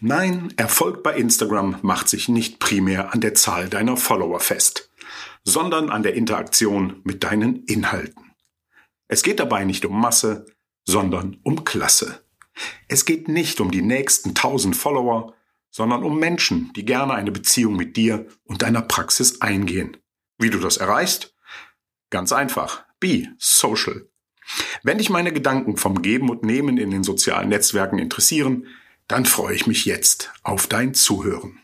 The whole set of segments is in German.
Nein, Erfolg bei Instagram macht sich nicht primär an der Zahl deiner Follower fest, sondern an der Interaktion mit deinen Inhalten. Es geht dabei nicht um Masse, sondern um Klasse. Es geht nicht um die nächsten tausend Follower, sondern um Menschen, die gerne eine Beziehung mit dir und deiner Praxis eingehen. Wie du das erreichst? Ganz einfach. Be social. Wenn dich meine Gedanken vom Geben und Nehmen in den sozialen Netzwerken interessieren, dann freue ich mich jetzt auf dein Zuhören.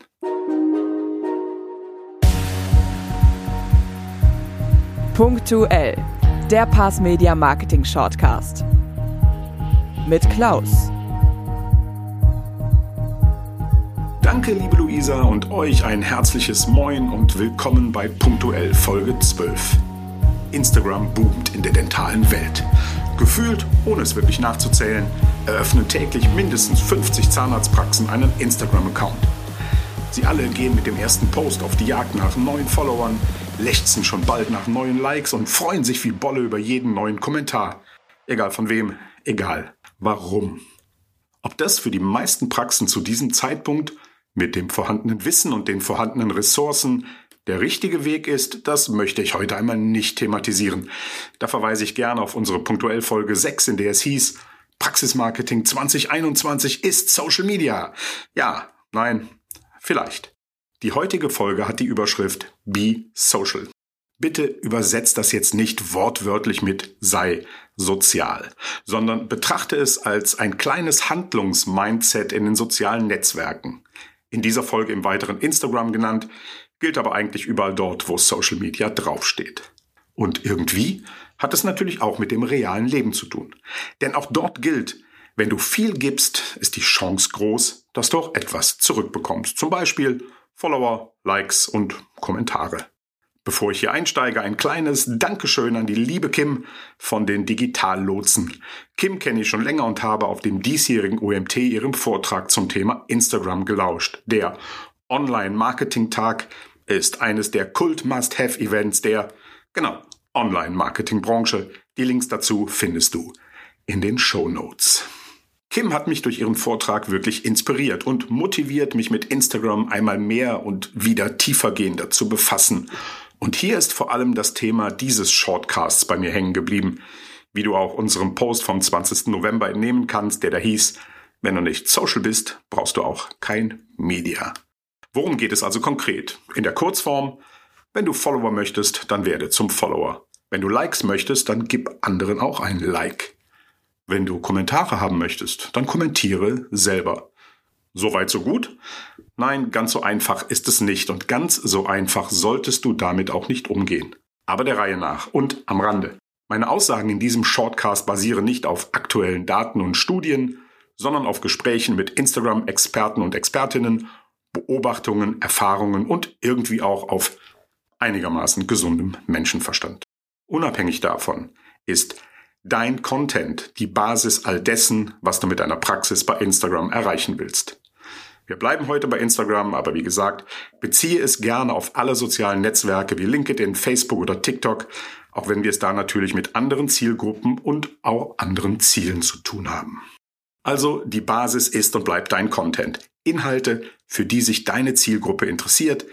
Punktuell. Der Pass Media Marketing Shortcast. Mit Klaus. Danke, liebe Luisa, und euch ein herzliches Moin und willkommen bei Punktuell Folge 12. Instagram boomt in der dentalen Welt. Gefühlt, ohne es wirklich nachzuzählen, eröffnen täglich mindestens 50 Zahnarztpraxen einen Instagram-Account. Sie alle gehen mit dem ersten Post auf die Jagd nach neuen Followern, lechzen schon bald nach neuen Likes und freuen sich wie Bolle über jeden neuen Kommentar. Egal von wem, egal warum. Ob das für die meisten Praxen zu diesem Zeitpunkt mit dem vorhandenen Wissen und den vorhandenen Ressourcen der richtige Weg ist, das möchte ich heute einmal nicht thematisieren. Da verweise ich gerne auf unsere punktuell Folge 6, in der es hieß, Praxismarketing 2021 ist Social Media. Ja, nein, vielleicht. Die heutige Folge hat die Überschrift Be Social. Bitte übersetzt das jetzt nicht wortwörtlich mit sei sozial, sondern betrachte es als ein kleines Handlungsmindset in den sozialen Netzwerken. In dieser Folge im weiteren Instagram genannt, gilt aber eigentlich überall dort, wo Social Media draufsteht. Und irgendwie hat es natürlich auch mit dem realen Leben zu tun. Denn auch dort gilt, wenn du viel gibst, ist die Chance groß, dass du auch etwas zurückbekommst. Zum Beispiel Follower, Likes und Kommentare. Bevor ich hier einsteige, ein kleines Dankeschön an die liebe Kim von den Digitallotsen. Kim kenne ich schon länger und habe auf dem diesjährigen OMT ihrem Vortrag zum Thema Instagram gelauscht. Der Online-Marketing-Tag ist eines der Kult-Must-Have-Events der, genau, Online-Marketing-Branche. Die Links dazu findest du in den Show Notes. Kim hat mich durch ihren Vortrag wirklich inspiriert und motiviert, mich mit Instagram einmal mehr und wieder tiefergehender zu befassen. Und hier ist vor allem das Thema dieses Shortcasts bei mir hängen geblieben, wie du auch unserem Post vom 20. November entnehmen kannst, der da hieß, wenn du nicht social bist, brauchst du auch kein Media. Worum geht es also konkret? In der Kurzform, wenn du Follower möchtest, dann werde zum Follower. Wenn du Likes möchtest, dann gib anderen auch ein Like. Wenn du Kommentare haben möchtest, dann kommentiere selber. Soweit so gut? Nein, ganz so einfach ist es nicht und ganz so einfach solltest du damit auch nicht umgehen. Aber der Reihe nach und am Rande. Meine Aussagen in diesem Shortcast basieren nicht auf aktuellen Daten und Studien, sondern auf Gesprächen mit Instagram-Experten und Expertinnen Beobachtungen, Erfahrungen und irgendwie auch auf einigermaßen gesundem Menschenverstand. Unabhängig davon ist dein Content die Basis all dessen, was du mit deiner Praxis bei Instagram erreichen willst. Wir bleiben heute bei Instagram, aber wie gesagt, beziehe es gerne auf alle sozialen Netzwerke wie LinkedIn, Facebook oder TikTok, auch wenn wir es da natürlich mit anderen Zielgruppen und auch anderen Zielen zu tun haben. Also die Basis ist und bleibt dein Content. Inhalte, für die sich deine Zielgruppe interessiert,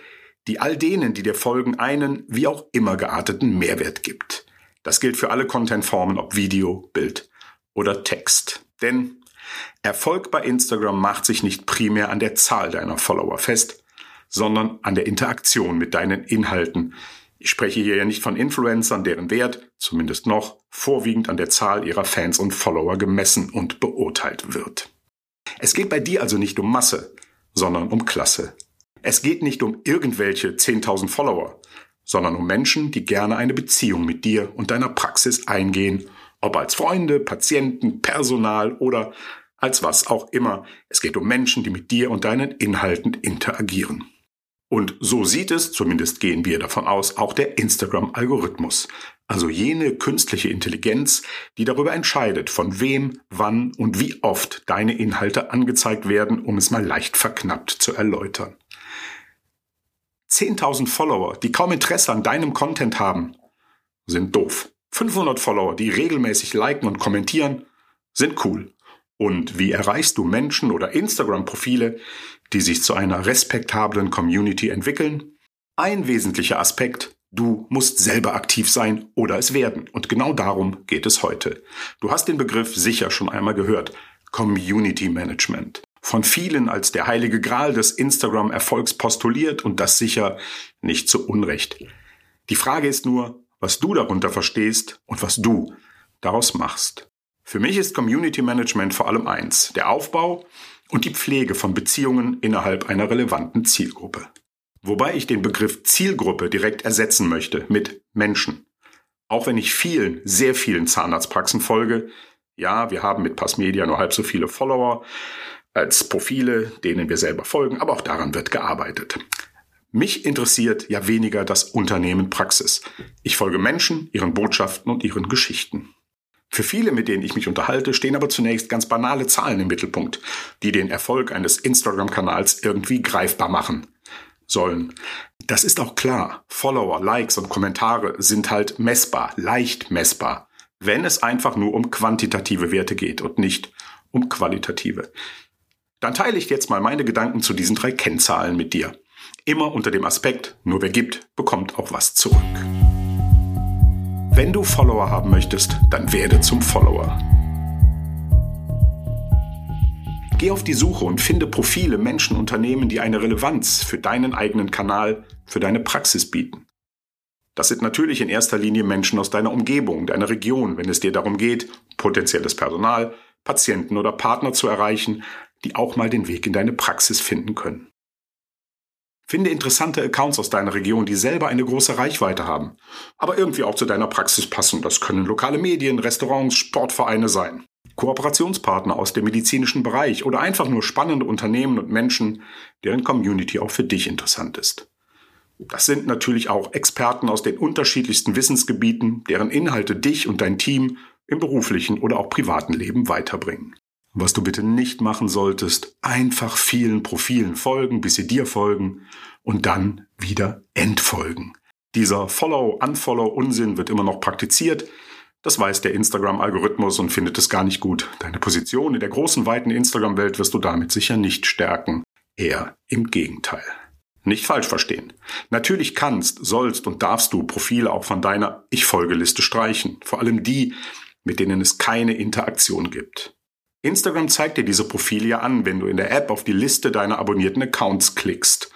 die all denen, die dir folgen, einen wie auch immer gearteten Mehrwert gibt. Das gilt für alle Contentformen, ob Video, Bild oder Text. Denn Erfolg bei Instagram macht sich nicht primär an der Zahl deiner Follower fest, sondern an der Interaktion mit deinen Inhalten, ich spreche hier ja nicht von Influencern, deren Wert, zumindest noch, vorwiegend an der Zahl ihrer Fans und Follower gemessen und beurteilt wird. Es geht bei dir also nicht um Masse, sondern um Klasse. Es geht nicht um irgendwelche 10.000 Follower, sondern um Menschen, die gerne eine Beziehung mit dir und deiner Praxis eingehen, ob als Freunde, Patienten, Personal oder als was auch immer. Es geht um Menschen, die mit dir und deinen Inhalten interagieren. Und so sieht es, zumindest gehen wir davon aus, auch der Instagram-Algorithmus. Also jene künstliche Intelligenz, die darüber entscheidet, von wem, wann und wie oft deine Inhalte angezeigt werden, um es mal leicht verknappt zu erläutern. 10.000 Follower, die kaum Interesse an deinem Content haben, sind doof. 500 Follower, die regelmäßig liken und kommentieren, sind cool. Und wie erreichst du Menschen oder Instagram-Profile, die sich zu einer respektablen Community entwickeln? Ein wesentlicher Aspekt, du musst selber aktiv sein oder es werden. Und genau darum geht es heute. Du hast den Begriff sicher schon einmal gehört. Community Management. Von vielen als der heilige Gral des Instagram-Erfolgs postuliert und das sicher nicht zu Unrecht. Die Frage ist nur, was du darunter verstehst und was du daraus machst. Für mich ist Community Management vor allem eins, der Aufbau und die Pflege von Beziehungen innerhalb einer relevanten Zielgruppe. Wobei ich den Begriff Zielgruppe direkt ersetzen möchte mit Menschen. Auch wenn ich vielen, sehr vielen Zahnarztpraxen folge, ja, wir haben mit Passmedia nur halb so viele Follower als Profile, denen wir selber folgen, aber auch daran wird gearbeitet. Mich interessiert ja weniger das Unternehmen Praxis. Ich folge Menschen, ihren Botschaften und ihren Geschichten. Für viele, mit denen ich mich unterhalte, stehen aber zunächst ganz banale Zahlen im Mittelpunkt, die den Erfolg eines Instagram-Kanals irgendwie greifbar machen sollen. Das ist auch klar. Follower, Likes und Kommentare sind halt messbar, leicht messbar, wenn es einfach nur um quantitative Werte geht und nicht um qualitative. Dann teile ich jetzt mal meine Gedanken zu diesen drei Kennzahlen mit dir. Immer unter dem Aspekt, nur wer gibt, bekommt auch was zurück. Wenn du Follower haben möchtest, dann werde zum Follower. Geh auf die Suche und finde Profile, Menschen, Unternehmen, die eine Relevanz für deinen eigenen Kanal, für deine Praxis bieten. Das sind natürlich in erster Linie Menschen aus deiner Umgebung, deiner Region, wenn es dir darum geht, potenzielles Personal, Patienten oder Partner zu erreichen, die auch mal den Weg in deine Praxis finden können. Finde interessante Accounts aus deiner Region, die selber eine große Reichweite haben, aber irgendwie auch zu deiner Praxis passen. Das können lokale Medien, Restaurants, Sportvereine sein. Kooperationspartner aus dem medizinischen Bereich oder einfach nur spannende Unternehmen und Menschen, deren Community auch für dich interessant ist. Das sind natürlich auch Experten aus den unterschiedlichsten Wissensgebieten, deren Inhalte dich und dein Team im beruflichen oder auch privaten Leben weiterbringen. Was du bitte nicht machen solltest, einfach vielen Profilen folgen, bis sie dir folgen und dann wieder entfolgen. Dieser Follow-Unfollow-Unsinn wird immer noch praktiziert. Das weiß der Instagram-Algorithmus und findet es gar nicht gut. Deine Position in der großen, weiten Instagram-Welt wirst du damit sicher nicht stärken. Eher im Gegenteil. Nicht falsch verstehen. Natürlich kannst, sollst und darfst du Profile auch von deiner Ich-Folgeliste streichen. Vor allem die, mit denen es keine Interaktion gibt. Instagram zeigt dir diese Profile ja an, wenn du in der App auf die Liste deiner abonnierten Accounts klickst.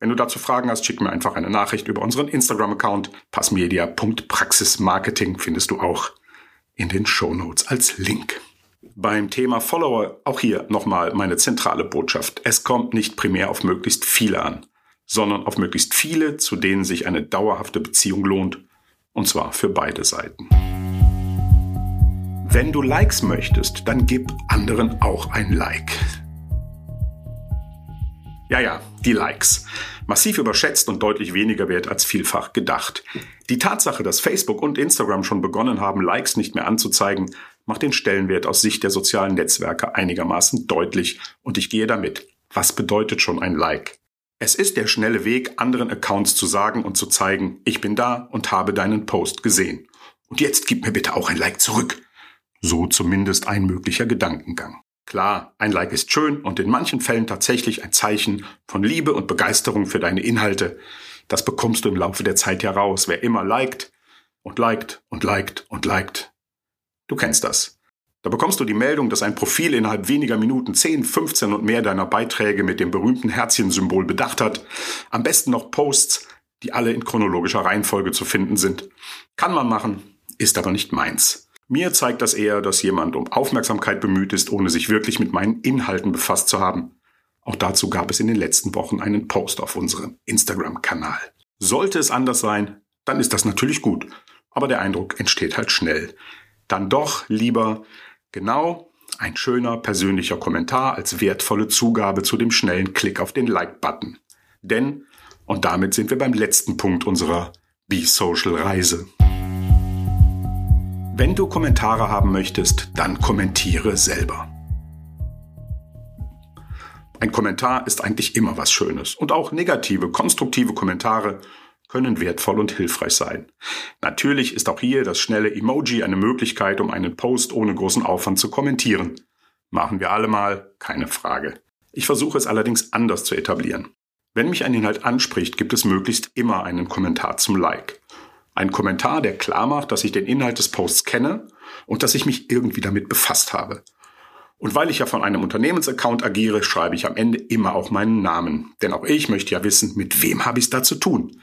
Wenn du dazu Fragen hast, schick mir einfach eine Nachricht über unseren Instagram-Account. Passmedia.praxismarketing findest du auch in den Show Notes als Link. Beim Thema Follower auch hier nochmal meine zentrale Botschaft. Es kommt nicht primär auf möglichst viele an, sondern auf möglichst viele, zu denen sich eine dauerhafte Beziehung lohnt. Und zwar für beide Seiten. Wenn du Likes möchtest, dann gib anderen auch ein Like. Ja, ja, die Likes. Massiv überschätzt und deutlich weniger wert als vielfach gedacht. Die Tatsache, dass Facebook und Instagram schon begonnen haben, Likes nicht mehr anzuzeigen, macht den Stellenwert aus Sicht der sozialen Netzwerke einigermaßen deutlich und ich gehe damit. Was bedeutet schon ein Like? Es ist der schnelle Weg, anderen Accounts zu sagen und zu zeigen, ich bin da und habe deinen Post gesehen. Und jetzt gib mir bitte auch ein Like zurück. So zumindest ein möglicher Gedankengang. Klar, ein Like ist schön und in manchen Fällen tatsächlich ein Zeichen von Liebe und Begeisterung für deine Inhalte. Das bekommst du im Laufe der Zeit ja raus. Wer immer liked und liked und liked und liked. Du kennst das. Da bekommst du die Meldung, dass ein Profil innerhalb weniger Minuten 10, 15 und mehr deiner Beiträge mit dem berühmten Herzchensymbol bedacht hat. Am besten noch Posts, die alle in chronologischer Reihenfolge zu finden sind. Kann man machen, ist aber nicht meins. Mir zeigt das eher, dass jemand um Aufmerksamkeit bemüht ist, ohne sich wirklich mit meinen Inhalten befasst zu haben. Auch dazu gab es in den letzten Wochen einen Post auf unserem Instagram-Kanal. Sollte es anders sein, dann ist das natürlich gut. Aber der Eindruck entsteht halt schnell. Dann doch lieber genau ein schöner persönlicher Kommentar als wertvolle Zugabe zu dem schnellen Klick auf den Like-Button. Denn, und damit sind wir beim letzten Punkt unserer Be Social Reise. Wenn du Kommentare haben möchtest, dann kommentiere selber. Ein Kommentar ist eigentlich immer was Schönes und auch negative, konstruktive Kommentare können wertvoll und hilfreich sein. Natürlich ist auch hier das schnelle Emoji eine Möglichkeit, um einen Post ohne großen Aufwand zu kommentieren. Machen wir alle mal, keine Frage. Ich versuche es allerdings anders zu etablieren. Wenn mich ein Inhalt anspricht, gibt es möglichst immer einen Kommentar zum Like. Ein Kommentar, der klar macht, dass ich den Inhalt des Posts kenne und dass ich mich irgendwie damit befasst habe. Und weil ich ja von einem Unternehmensaccount agiere, schreibe ich am Ende immer auch meinen Namen. Denn auch ich möchte ja wissen, mit wem habe ich es da zu tun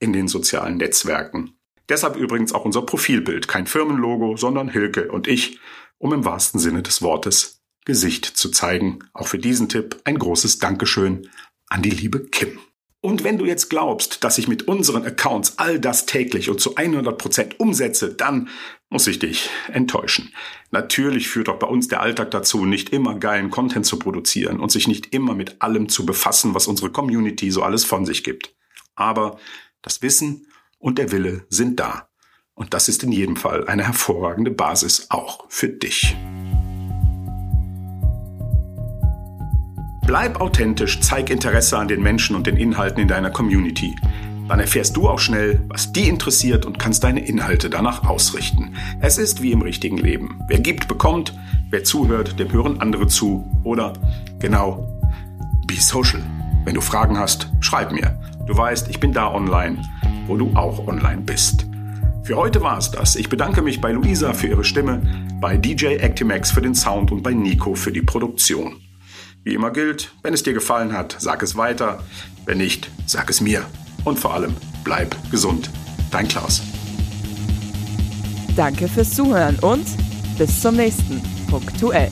in den sozialen Netzwerken. Deshalb übrigens auch unser Profilbild, kein Firmenlogo, sondern Hilke und ich, um im wahrsten Sinne des Wortes Gesicht zu zeigen. Auch für diesen Tipp ein großes Dankeschön an die liebe Kim. Und wenn du jetzt glaubst, dass ich mit unseren Accounts all das täglich und zu 100 Prozent umsetze, dann muss ich dich enttäuschen. Natürlich führt auch bei uns der Alltag dazu, nicht immer geilen Content zu produzieren und sich nicht immer mit allem zu befassen, was unsere Community so alles von sich gibt. Aber das Wissen und der Wille sind da. Und das ist in jedem Fall eine hervorragende Basis auch für dich. Bleib authentisch, zeig Interesse an den Menschen und den Inhalten in deiner Community. Dann erfährst du auch schnell, was die interessiert und kannst deine Inhalte danach ausrichten. Es ist wie im richtigen Leben. Wer gibt, bekommt. Wer zuhört, dem hören andere zu. Oder genau, be social. Wenn du Fragen hast, schreib mir. Du weißt, ich bin da online, wo du auch online bist. Für heute war es das. Ich bedanke mich bei Luisa für ihre Stimme, bei DJ Actimax für den Sound und bei Nico für die Produktion. Wie immer gilt, wenn es dir gefallen hat, sag es weiter. Wenn nicht, sag es mir. Und vor allem, bleib gesund. Dein Klaus. Danke fürs Zuhören und bis zum nächsten Punktuell.